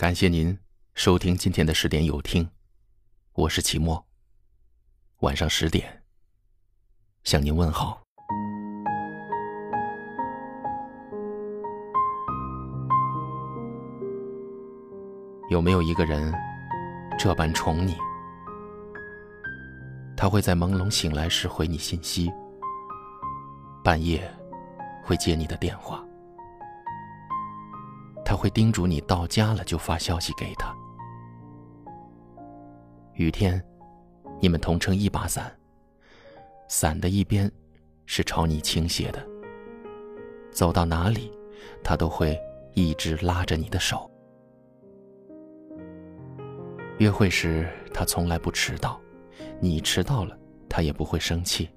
感谢您收听今天的十点有听，我是齐墨。晚上十点向您问好。有没有一个人这般宠你？他会在朦胧醒来时回你信息，半夜会接你的电话。他会叮嘱你到家了就发消息给他。雨天，你们同撑一把伞，伞的一边是朝你倾斜的。走到哪里，他都会一直拉着你的手。约会时，他从来不迟到，你迟到了，他也不会生气。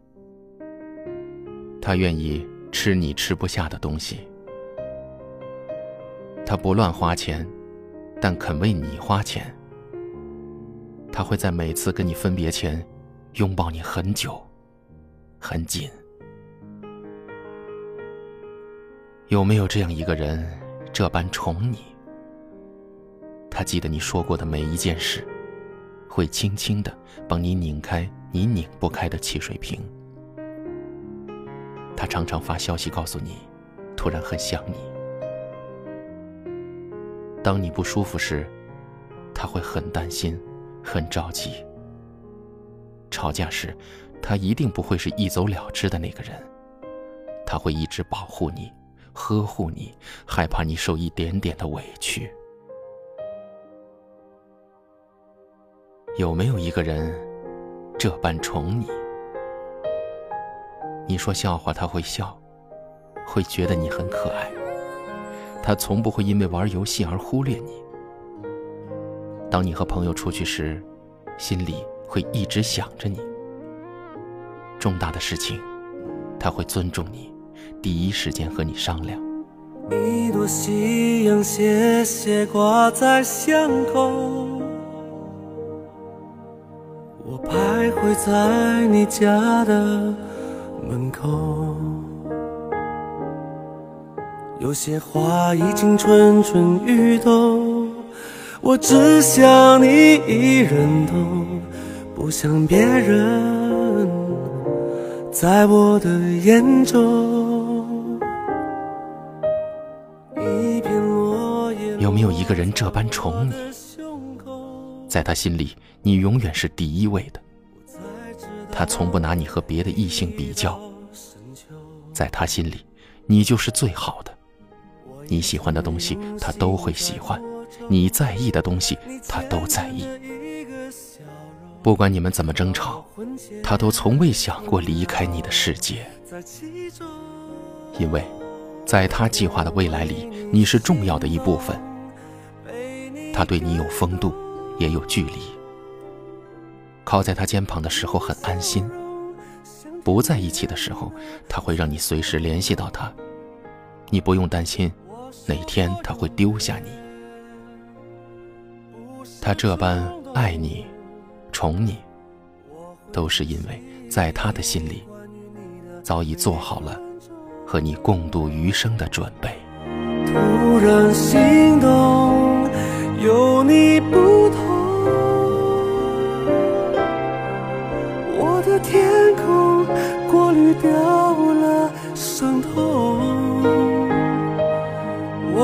他愿意吃你吃不下的东西。他不乱花钱，但肯为你花钱。他会在每次跟你分别前，拥抱你很久，很紧。有没有这样一个人，这般宠你？他记得你说过的每一件事，会轻轻的帮你拧开你拧不开的汽水瓶。他常常发消息告诉你，突然很想你。当你不舒服时，他会很担心，很着急。吵架时，他一定不会是一走了之的那个人，他会一直保护你，呵护你，害怕你受一点点的委屈。有没有一个人这般宠你？你说笑话他会笑，会觉得你很可爱。他从不会因为玩游戏而忽略你。当你和朋友出去时，心里会一直想着你。重大的事情，他会尊重你，第一时间和你商量。一朵夕阳斜斜挂在巷口，我徘徊在你家的门口。有些话已经蠢蠢欲动，我只想你一人懂，不想别人在我的眼中。有没有一个人这般宠你？在他心里，你永远是第一位的。他从不拿你和别的异性比较，在他心里，你就是最好的。你喜欢的东西，他都会喜欢；你在意的东西，他都在意。不管你们怎么争吵，他都从未想过离开你的世界。因为，在他计划的未来里，你是重要的一部分。他对你有风度，也有距离。靠在他肩膀的时候很安心，不在一起的时候，他会让你随时联系到他。你不用担心。哪天他会丢下你？他这般爱你、宠你，都是因为在他的心里，早已做好了和你共度余生的准备。突然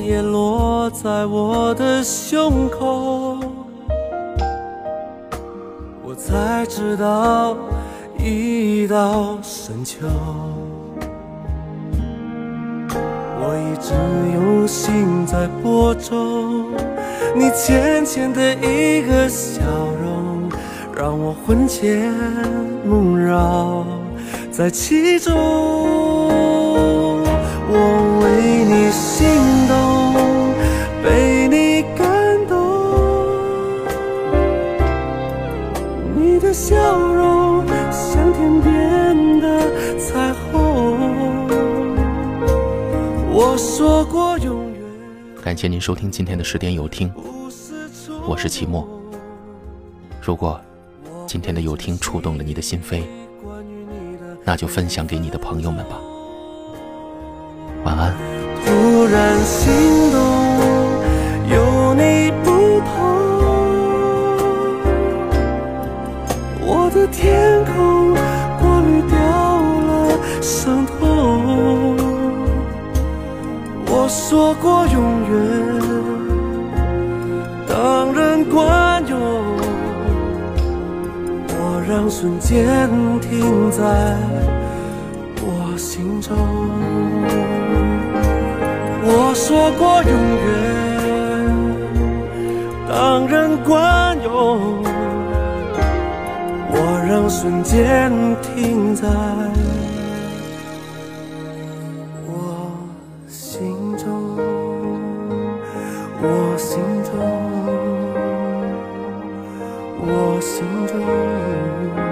落叶落。在我的胸口，我才知道已到深秋。我一直用心在播种，你浅浅的一个笑容，让我魂牵梦绕在其中。我为你心动。被你感动，你的笑容像天边的彩虹。我说过永远。感谢您收听今天的十点有听，我是齐墨。如果今天的有听触动了你的心扉，那就分享给你的朋友们吧。晚安。突然心动，有你不同，我的天空过滤掉了伤痛。我说过永远，当人惯用，我让瞬间停在我心中。我说过永远，当人管用，我让瞬间停在我心中，我心中，我心中。